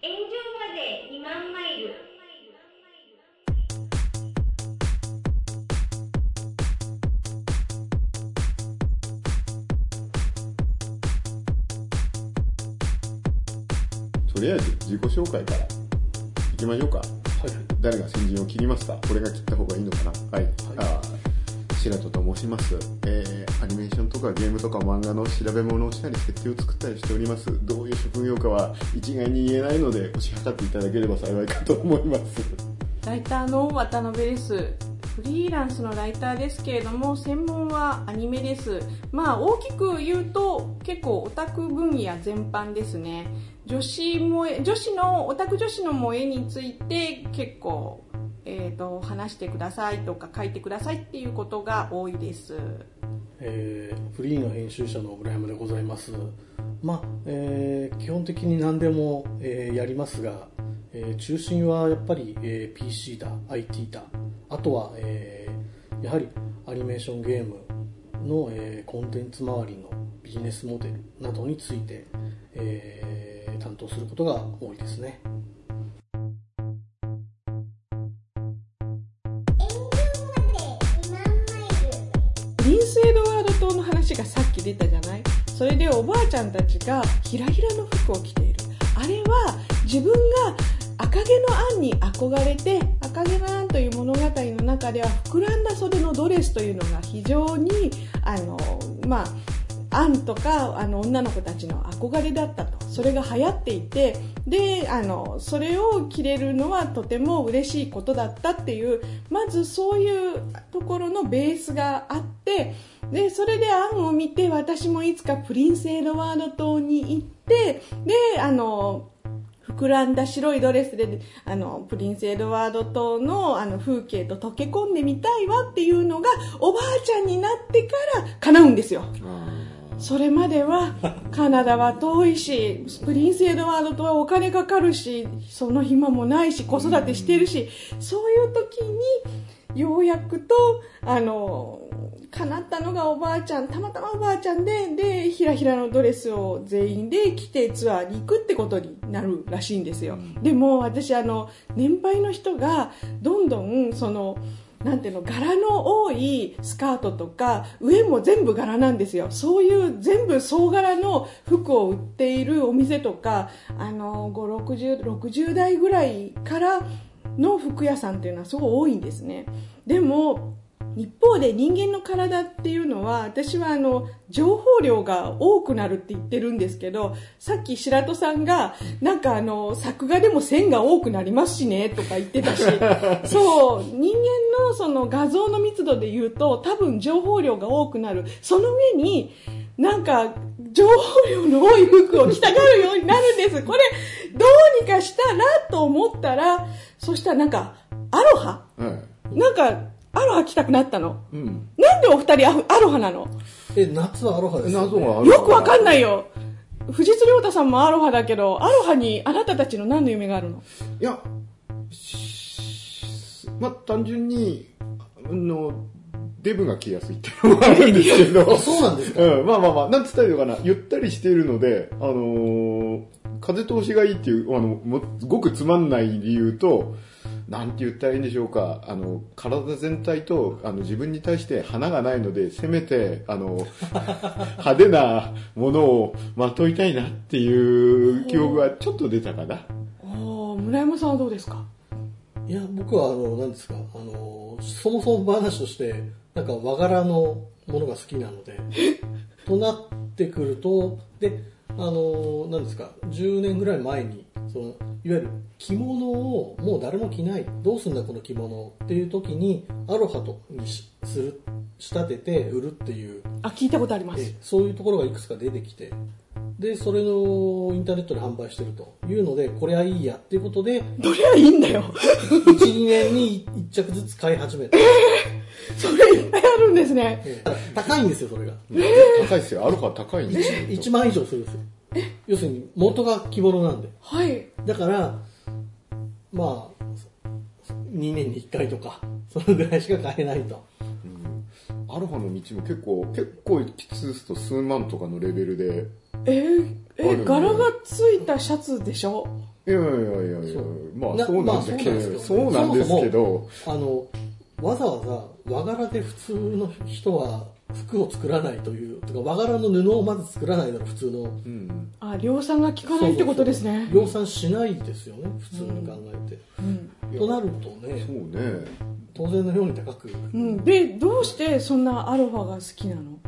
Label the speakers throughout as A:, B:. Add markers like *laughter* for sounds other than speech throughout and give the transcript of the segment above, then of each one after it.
A: 炎上まで2万マイル。
B: とりあえず自己紹介から。いきましょうか。誰が先陣を切りますかこれが切った方がいいのかな？はい。あー白戸と申します。えー、アニメーションとかゲームとか漫画の調べ物をしたり、設定を作ったりしております。どういう職業かは一概に言えないので、推し量っていただければ幸いかと思います。
C: ライターの渡辺です。フリーランスのライターですけれども、専門はアニメです。まあ大きく言うと結構オタク分野全般ですね。女子萌え、女子の、オタク女子の萌えについて結構、えー、と話してくださいとか書いてくださいっていうことが多いです。
D: えーフリーの編集者の村山でございます。まあ、えー基本的に何でも、えーやりますが、え中心はやっぱり、え PC だ、IT だ、あとは、えやはりアニメーションゲームの、えコンテンツ周りのビジネスモデルなどについて、え担当することが多いですね。
C: スエドワード島の話がさっき出たじゃない？それでおばあちゃんたちがひらひらの服を着ている。あれは自分が赤毛のアンに憧れて赤毛のアンという物語の中では膨らんだ袖のドレスというのが非常にあのまあアンとかあの女の子たちの憧れだったと。それが流行っていてであのそれを着れるのはとても嬉しいことだったっていうまずそういうところのベースがあってでそれでアンを見て私もいつかプリンスエドワード島に行ってであの膨らんだ白いドレスであのプリンスエドワード島のあの風景と溶け込んでみたいわっていうのがおばあちゃんになってから叶うんですよ。それまでは *laughs* カナダは遠いしプリンスエドワードとはお金かかるしその暇もないし子育てしてるしそういう時にようやくとあの叶ったのがおばあちゃんたまたまおばあちゃんででひらひらのドレスを全員で着てツアーに行くってことになるらしいんですよ、でも私あの年配の人がどんどんそのなんていうの柄の多いスカートとか上も全部柄なんですよ。そういう全部総柄の服を売っているお店とかあの5 60 60代ぐらいからの服屋さんっていうのはすごい多いんですね。でも一方で人間の体っていうのは私はあの情報量が多くなるって言ってるんですけどさっき白戸さんがなんかあの作画でも線が多くなりますしねとか言ってたし。*laughs* そう。人間のその画像の密度で言うと多分情報量が多くなる。その上になんか情報量の多い服を着たがるようになるんです。これどうにかしたらと思ったらそしたらなんかアロハ。
B: はい。
C: なんかアロハ着たくなったの
B: うん。
C: なんでお二人アアロハなの？
D: え、夏はアロハですよ、ね。
B: 謎がある。
C: よくわかんないよ。藤津亮太さんもアロハだけど、アロハにあなたたちの何の夢があるの？
B: いや、しまあ、単純に、あの、デブが着やすいっていうのもあるんですけど。
D: あ *laughs* そうなんですか？
B: うん、まあまあまあ、なんつったらいいのかな、ゆったりしているので、あのー風通しがいいっていう、あの、ごくつまんない理由と、なんて言ったらいいんでしょうか、あの、体全体と、あの、自分に対して花がないので、せめて、あの、*laughs* 派手なものをまといたいなっていう記憶がちょっと出たかな。
C: おー村山さんはどうですか？
D: いや、僕は、あの、何ですか、あの、そもそも話として、なんか和柄のものが好きなので、となってくると、で、あの、何ですか、10年ぐらい前に、その、いわゆる着物をもう誰も着ない、どうすんだこの着物っていう時に、アロハとにしする、仕立てて売るっていう、
C: あ、聞いたことあります。
D: えそういうところがいくつか出てきて、で、それをインターネットで販売してるというので、これはいいやっていうことで、
C: どれはいいんだよ。
D: 1、2年に1着ずつ買い始めて、
C: それいっぱいあるんですね。
D: ええ高いんですよ、それが。
B: 高いですよ。アロハ高いんですよ。
D: 1万以上するんですよ。要するに元が着物なんで。
C: はい。
D: だから、まあ、2年に1回とか、そのぐらいしか買えないと。
B: アロハの道も結構、結構きつすと数万とかのレベルで、
C: えー、え
B: あるね
C: 柄がついたシャツでしょ？
B: いやいやいやいや。
D: そう。
B: まあ
D: な
B: そうなんだけど、
D: まあ
B: そうなんですけど、
D: あのわざわざ和柄で普通の人は服を作らないというとか和柄の布をまず作らないなら普通の。
B: うん、
C: あ量産が効かないってことですね。
D: 量産しないですよね普通に考えて、
C: うん。
D: となるとね
B: そうね。
D: 当然のように高く、
C: うん、でどうしてそんなアロハが好きなの？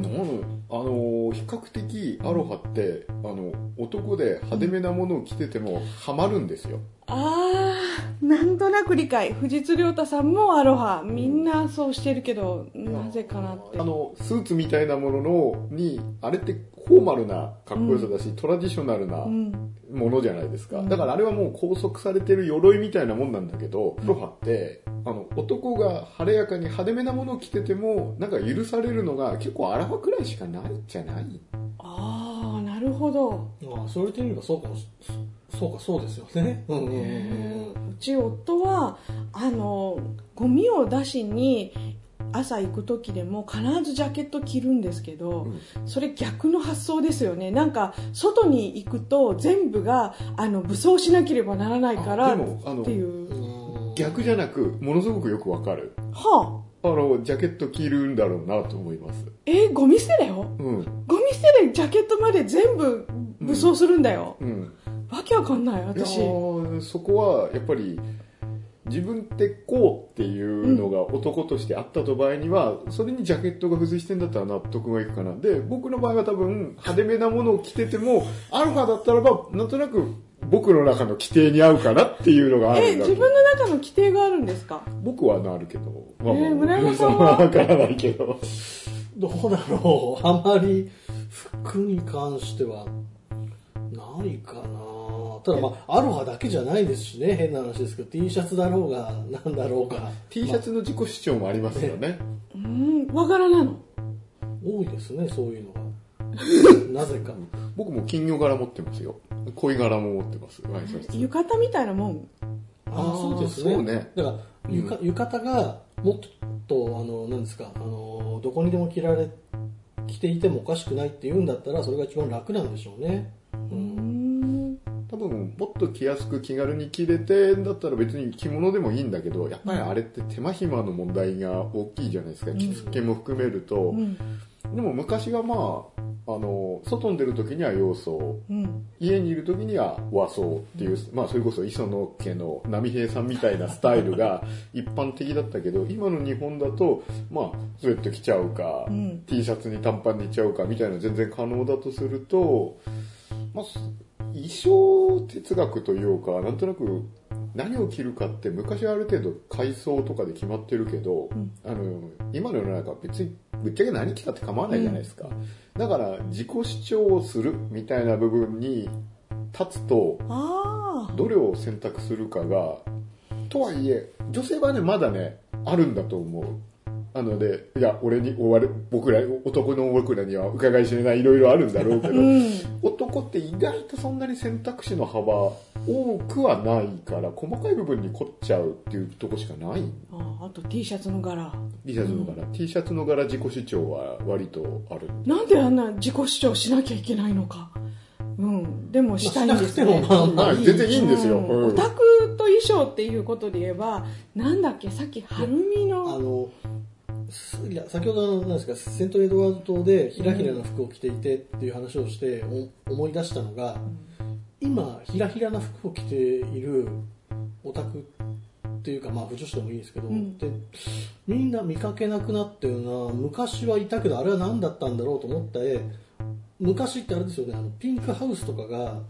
B: なのあの比較的アロハってあの男で派手めなものを着ててもハマるんですよ。
C: あーなんとなく理解。藤津亮太さんもアロハ。みんなそうしてるけどなぜかなって。
B: あのスーツみたいなもののにあれってフォーマルなかっこよさだし、トラディショナルな
C: うん。
B: ものじゃないですか、
C: うん。
B: だからあれはもう拘束されてる鎧みたいなもんなんだけど、アロハってあの男が晴れやかに派手めなものを着ててもなんか許されるのが結構アロハくらいしかないじゃない？
C: ああなるほど。
D: まあそれで言えばそうかもしそうかそうですよね、うん。うんうんうん
C: うち夫はあのゴミを出しに朝行く時でも必ずジャケット着るんですけど、それ逆の発想ですよね。なんか外に行くと全部があの武装しなければならないから
B: あでもあの
C: っていう。
D: うん
B: 逆じゃなくものすごくよくわかる。
C: はあ。
B: あのジャケット着るんだろうなと思います。
C: えーゴミ捨てだよ？
B: うん。
C: ゴミ捨てでジャケットまで全部武装するんだよ、
B: うん。
C: わけわかんない私。
B: ーそこはやっぱり自分ってこうっていうのが男としてあったと場合には、それにジャケットが付随してんだったら納得がいくかな。で僕の場合は多分派手めなものを着ててもアルファだったらばなんとなく僕の中の規定に合うかなっていうのがある
C: え
B: んだ
C: 自分の中の規定があるんですか？
B: 僕はなるけど、まあまあ
C: えー村山さんは？
B: わからないけど。
D: どうだろう。あまり服に関してはないかな。ただまあアロハだけじゃないですしね。変な話ですけど。T シャツだろうがなんだろうが。
B: T シャツの自己主張もありますよね。
C: うん和柄なの。
D: 多いですねそういうのが。*laughs* なぜか
B: 僕も金魚柄持ってますよ。恋柄も持ってます。ワイシャツ
C: 浴衣みたいなもん。
D: ああそうですね。
B: そうね。
D: だから浴,、浴衣がもっとあのなんですかあのどこにでも着られ着ていてもおかしくないって言うんだったらそれが一番楽なんでしょうね、う
C: うんん。
B: 多分もっと着やすく気軽に着れてんだったら別に着物でもいいんだけどやっぱりあれって手間暇の問題が大きいじゃないですか、着付けも含めると、
C: うん。
B: でも昔はまああの外に出る時には洋装
C: うん。
B: 家にいる時には和装っていう、まあそれこそ磯野家の波平さんみたいなスタイルが *laughs* 一般的だったけど今の日本だとまあスウェット着ちゃうか、
C: うん。
B: T シャツに短パンでいっちゃうかみたいなの全然可能だとすると、まあ、衣装哲学というかなんとなく何を着るかって昔はある程度階層とかで決まってるけど、あの今の世の中は別にぶっちゃけ何着たって構わないじゃないですか、だから自己主張をするみたいな部分に立つとどれを選択するかがとはいえ女性はねまだねあるんだと思うなのでいや俺に我々僕ら男の僕らには伺い知れないいろいろあるんだろうけど、
C: うん。
B: 男って意外とそんなに選択肢の幅多くはないから細かい部分に凝っちゃうっていうとこしかない。
C: ああと T シャツの柄。
B: T シャツの柄、T シャツの柄自己主張は割とある。
C: なんであんな自己主張しなきゃいけないのか。うん。でもしたいんですね。
D: まあしなくてもまあまあ
B: まあ全然いいんですよ、
C: うん。
B: うん。
C: オタクと衣装っていうことで言えばなんだっけさっき晴海
D: あ
C: の
D: のすいや先ほどのなんですかセントエドワード島でひらひらな服を着ていてっていう話をしてお思い出したのが今ひらひらな服を着ているオタクっていうかまあ部女子でもいいですけど、
C: ん。
D: でみんな見かけなくなってるな昔はいたけどあれは何だったんだろうと思って昔ってあれですよねあのピンクハウスとかが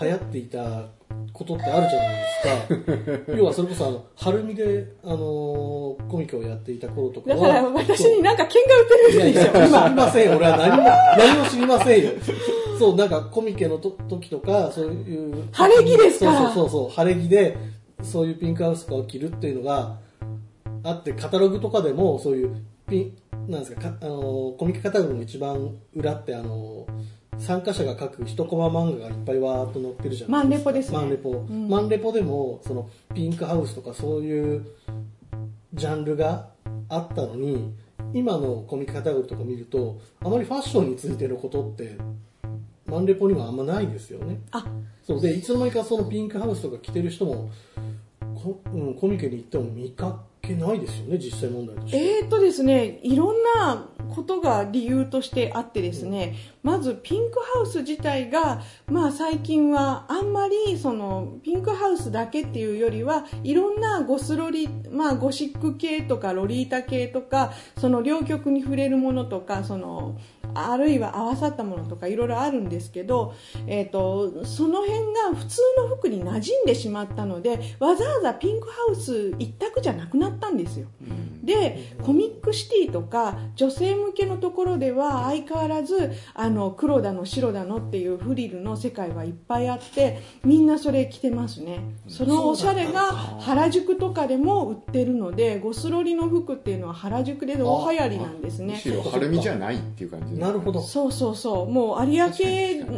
D: 流行っていたことってあるじゃないですか。*laughs* 要はそれこそあの晴海で、あのーコミックをやっていた頃とかは
C: だから私になんか剣が打てるんですよ
D: 知り
C: 今
D: ません俺は。何も何も知りませんよ。そうなんかコミケのと時とかそういう
C: 晴れ着ですか。ら
D: そうそうそうそう晴れ着でそういうピンクハウスとかを着るっていうのがあってカタログとかでもそういうピンなんですかかあのコミケカタログの一番裏ってあの参加者が書く一コマ漫画がいっぱいわーっと載ってるじゃない
C: マンレポですね。
D: マンレポ、
C: ん。
D: マンレポでもそのピンクハウスとかそういうジャンルがあったのに今のコミックカタログとか見るとあまりファッションについてのことってマンレポにはあんまないですよね。
C: あ。
D: そう。で、いつの間にかそのピンクハウスとか着てる人も、こうん、コミケに行っても見かけないですよね、実際問題として。
C: えーとですね、いろんなことが理由としてあってですね、まずピンクハウス自体が、まあ最近はあんまりそのピンクハウスだけっていうよりはいろんなゴスロリ、まあゴシック系とかロリータ系とか、その両極に触れるものとか、その、あるいは合わさったものとかいろいろあるんですけど、えー、とその辺が普通の服に馴染んでしまったのでわざわざピンクハウス一択じゃなくなったんですよ。でコミックシティとか女性向けのところでは相変わらずあの黒だの白だのっていうフリルの世界はいっぱいあってみんなそれ着てますね。そのおしゃれが原宿とかでも売ってるのでゴスロリの服っていうのは原宿で大流行りなんですね。
B: むしろ晴海じゃないっていう感じ
D: なるほど。
C: そうそうそう。もう有明、有明に、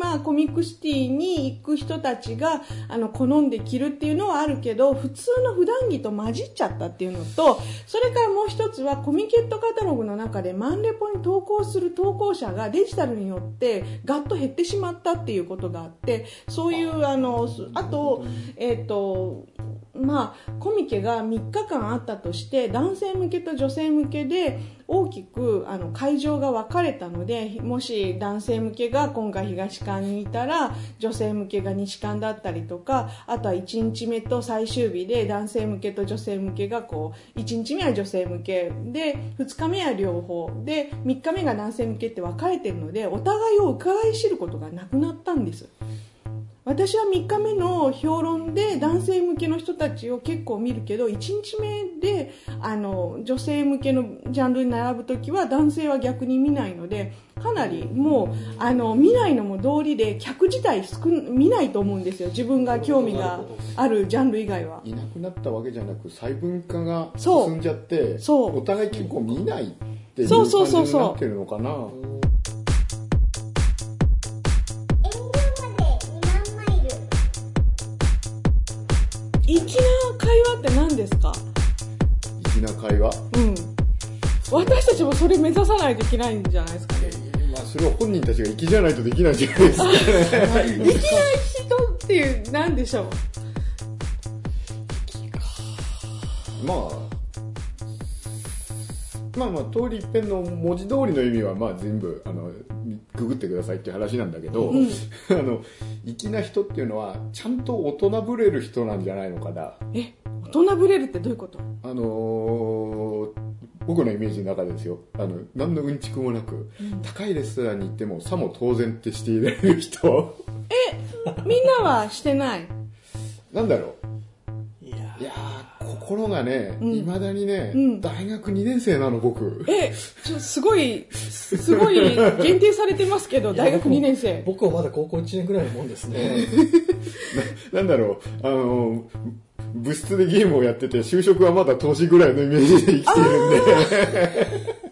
C: まあ、コミックシティに行く人たちが、あの、好んで着るっていうのはあるけど、普通の普段着と混じっちゃったっていうのと、それからもう一つは、コミケットカタログの中でマンレポに投稿する投稿者がデジタルによってガッと減ってしまったっていうことがあって、そういう、あの、あと、えっ、と、まあ、コミケが3日間あったとして男性向けと女性向けで大きくあの会場が分かれたのでもし男性向けが今回東館にいたら女性向けが西館だったりとかあとは1日目と最終日で男性向けと女性向けがこう1日目は女性向けで2日目は両方で3日目が男性向けって分かれてるのでお互いを伺い知ることがなくなったんです。私は3日目の評論で男性向けの人たちを結構見るけど1日目であの女性向けのジャンルに並ぶ時は男性は逆に見ないのでかなりもうあの見ないのも道理で客自体少見ないと思うんですよ。自分が興味があるジャンル以外は。い
B: なくなったわけじゃなく細分化が
C: そう。
B: 進んじゃって
C: そう。
B: お互い結構見ないっていう
C: そう
B: 感じ
C: そうそう。そう
B: になってるのかな。
A: 遠
C: 会話？うん。私たちもそれ目指さないといけないんじゃないですかね。
B: まあそれは本人たちが粋じゃないとできないんじゃないですかね。*laughs*
C: 粋な人っていう何でしょう。
B: まあ。まあまあ通り一遍の文字通りの意味はまあ全部あのググってくださいっていう話なんだけど、*laughs* あの粋な人っていうのはちゃんと大人ぶれる人なんじゃないのかな。
C: え大人ぶれるってどういうこと？
B: あのー僕のイメージの中でですよ。あの何のうんちくもなく、高いレストランに行ってもさも当然ってしていられる人。
C: みんなはしてない？
B: なんだろう。
D: いや
B: いやー心がねいま、未だにね、
C: うん。
B: 大学2年生なの僕。
C: えちょすごいすごい限定されてますけど大学2年生。
D: 僕はまだ高校1年ぐらいのもんですね。
B: なんだろう、あの、部室でゲームをやってて、就職はまだ投資ぐらいのイメージで生きてるんで。*laughs*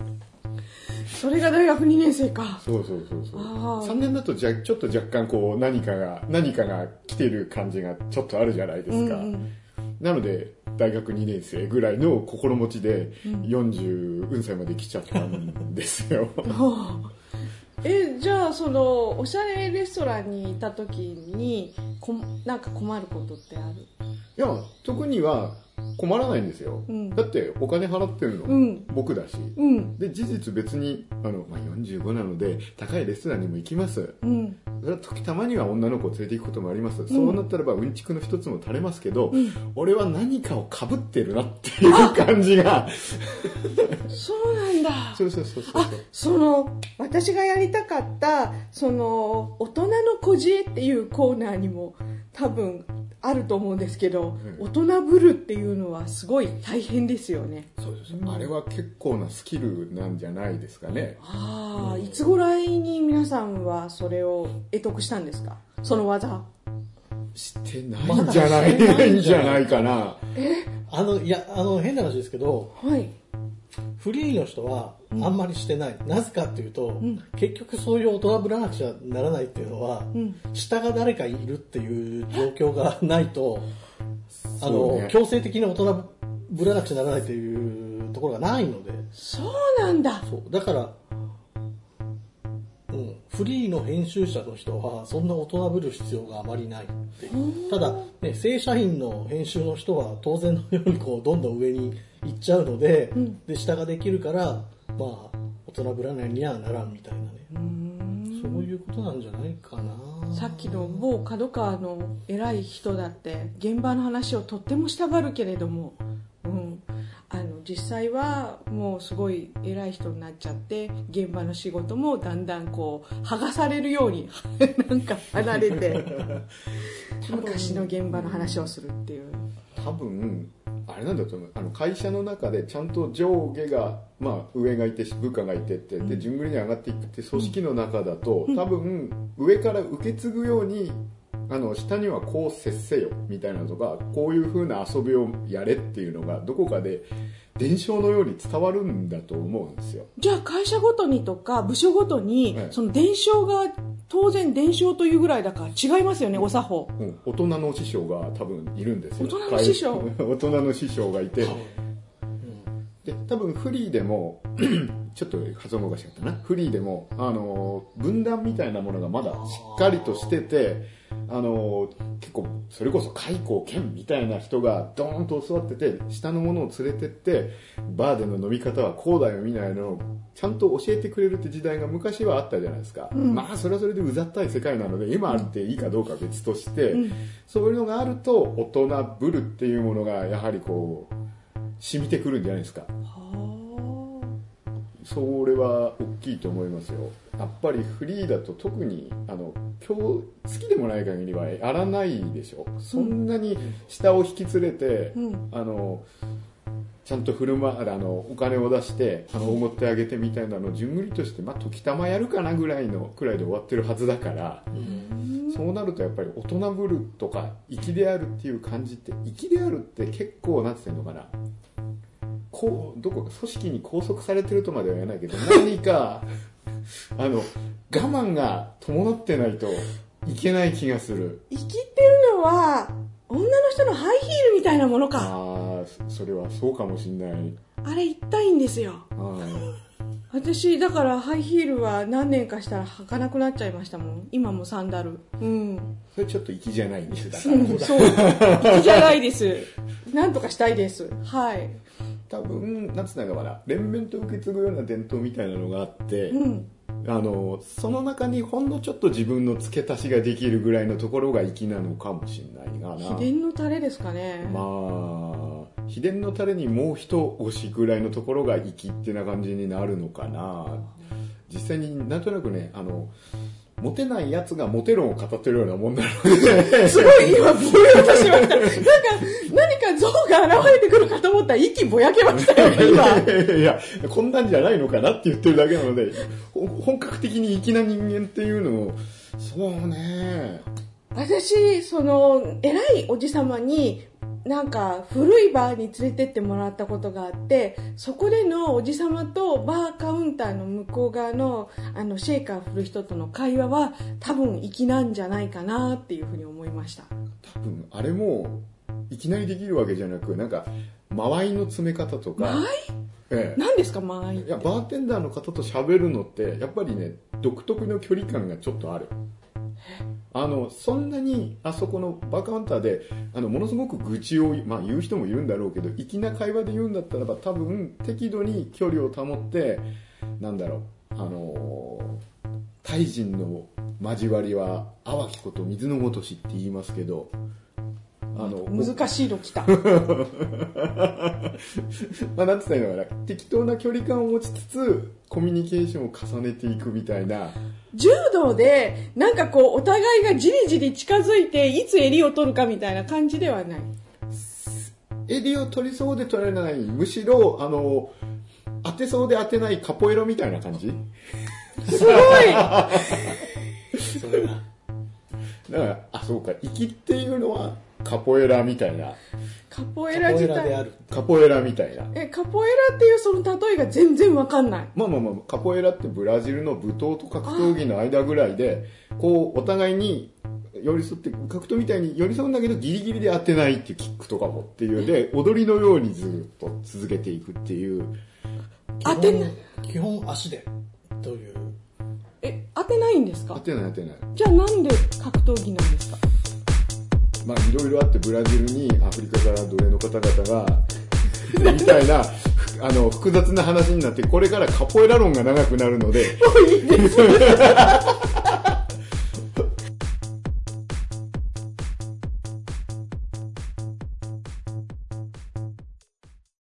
C: それが大学2年生か
B: そうそうそうそう。
C: あー
B: 3年だとじゃちょっと若干こう何かが、何かが来てる感じがちょっとあるじゃないですか。
C: うんうん
B: なので、大学2年生ぐらいの心持ちで、40運歳まで来ちゃったんですよ。*laughs*
C: えじゃあそのおしゃれレストランにいた時にこなんか困ることってある？
B: いや、特には困らないんですよ。
C: うん
B: だってお金払ってるの、
C: うん
B: 僕だし。
C: うん
B: で、事実別に、あの、まあ、45なので、高いレストランにも行きます。
C: うん
B: 時たまには女の子を連れて行くこともあります。そうなったらば、うんちくの一つも垂れますけど、俺は何かを被ってるなっていう感じが、
C: そうなんだ
B: そうそうそうそう
C: あ。その私がやりたかったその大人の孤児っていうコーナーにも多分あると思うんですけど、
B: うん。
C: 大人ぶるっていうのはすごい大変ですよね。
B: そうです。あれは結構なスキルなんじゃないですかね。
C: ああいつぐらいに皆さんはそれを得得したんですか？その技。
B: してないんじゃない、ないんじゃない？*laughs* かな。
D: あの、いや、あの、変な話ですけど、
C: はい
D: フリーの人はあんまりしてない。なぜかっていうと、
C: ん。
D: 結局そういう大人ぶらなくちゃならないっていうのは、
C: ん。
D: 下が誰かいるっていう状況がないと、*laughs* あの、
B: ね。
D: 強制的に大人ぶらなくちゃならないっていうところがないので、
C: そうなんだ。
D: そう。だから、うん、フリーの編集者の人はそんな大人ぶる必要があまりないっていう。ただ、ね、正社員の編集の人は当然のようにこうどんどん上に行っちゃうので,、で下ができるからまあ大人ぶらないにはならんみたいなね。そういうことなんじゃないかな。
C: さっきの某角川の偉い人だって現場の話をとってもしたがるけれども、実際はもうすごい偉い人になっちゃって現場の仕事もだんだんこう剥がされるように *laughs* なんか離れて昔の現場の話をするっていう。
B: 多分あれなんだと思う。あの会社の中でちゃんと上下が、まあ、上がいて部下がいてってで順繰りに上がっていくって組織の中だと多分上から受け継ぐようにあの下にはこう接せよみたいなのとかこういう風な遊びをやれっていうのがどこかで伝承のように伝わるんだと思うんですよ。
C: じゃあ会社ごとにとか部署ごとに
B: はい
C: その伝承が当然伝承というぐらいだから違いますよねお作法。
B: うん、大人の師匠が多分いるんですよ。
C: 大人の師匠。*laughs*
B: 大人の師匠がいてで多分フリーでも *clears throat* ちょっと発音がおかしかったな。フリーでもあの分断みたいなものがまだしっかりとしててあの結構それこそ開口剣みたいな人がドーンと教わってて下の者を連れてってバーでの飲み方はこうだよみたいなのをちゃんと教えてくれるって時代が昔はあったじゃないですか、まあそれはそれでうざったい世界なので今あっていいかどうかは別として、そういうのがあると大人ぶるっていうものがやはりこう染みてくるんじゃないですか。それは大きいと思いますよ。やっぱりフリーだと特にあの今日好きでもない限りはやらないでしょ。そんなに下を引き連れて、
C: うん
B: あのちゃんと振る舞あのお金を出してあのおごってあげてみたいなのを順繰りとして、まあ、時たまやるかなぐらいのくらいで終わってるはずだから、そうなるとやっぱり大人ぶるとか粋であるっていう感じって粋であるって結構なんて言うのかな。こうどこか組織に拘束されてるとまでは言わないけど何か *laughs* あの我慢が伴ってないといけない気がする。
C: 生きてるのは女の人のハイヒールみたいなものか。
B: ああそれはそうかもしんない。
C: あれ痛いんですよ。私だからハイヒールは何年かしたら履かなくなっちゃいましたもん。今もサンダル。うん。
B: それちょっと粋じゃないんです。だから、
C: うんそう。粋じゃないです。なんとかしたいです。はい
B: 多分なんつうのかな連綿と受け継ぐような伝統みたいなのがあって、
C: うん。
B: あのその中にほんのちょっと自分の付け足しができるぐらいのところが粋なのかもしれないがな。
C: 秘伝のタレですかね、
B: まあ秘伝のタレにもう一押しぐらいのところが粋ってな感じになるのかな。実際になんとなくねあのモテないやつがモテ論を語ってるようなもんなので。*laughs*
C: すごい今ぼやっとしました。なんか何か像が現れてくるかと思ったら息ぼやけましたよね今
B: いやこんなんじゃないのかなって言ってるだけなのでほ本格的に粋な人間っていうのをそうね。
C: 私その偉いおじ様になんか古いバーに連れてってもらったことがあってそこでのおじ様とバーカウンターの向こう側のあのシェイカー振る人との会話は多分粋なんじゃないかなっていうふうに思いました。
B: 多分あれもいきなりできるわけじゃなくなんか間合いの詰め方とか。ええ。
C: 何ですか間合い
B: いやバーテンダーの方と喋るのってやっぱりね独特の距離感がちょっとある。あのそんなにあそこのバーカウンターであのものすごく愚痴を、まあ、言う人もいるんだろうけど粋な会話で言うんだったらば多分適度に距離を保ってなんだろうあのータイ人の交わりは淡きこと水のごとしって言いますけどあの
C: 難しいの来た。*laughs*
B: まあ、なんつったらいいのかな。適当な距離感を持ちつつコミュニケーションを重ねていくみたいな。
C: 柔道でなんかこうお互いがじりじり近づいていつ襟を取るかみたいな感じではない。
B: 襟を取りそうで取れないむしろあの当てそうで当てないカポエロみたいな感じ？
C: すごい！*laughs*
D: それが
B: だからあそうか。粋っていうのはカポエラみたいな。
C: カポエラ自体。
D: カポエラである。
B: カポエラみたいな。
C: えカポエラっていうその例えが全然わかんない。
B: まあまあまあカポエラってブラジルの舞踏と格闘技の間ぐらいでこうお互いに寄り添って格闘みたいに寄り添うんだけどギリギリで当てないっていうキックとかもっていうで踊りのようにずっと続けていくっていう。
C: 当てない。
D: 基本足でという。
C: え当ってないんですか？
B: 合ってない合ってない。
C: じゃあなんで格闘技なんですか？
B: まあいろいろあってブラジルにアフリカから奴隷の方々が、*laughs* みたいな、あの、複雑な話になって、これからカポエラ論が長くなるので、*laughs*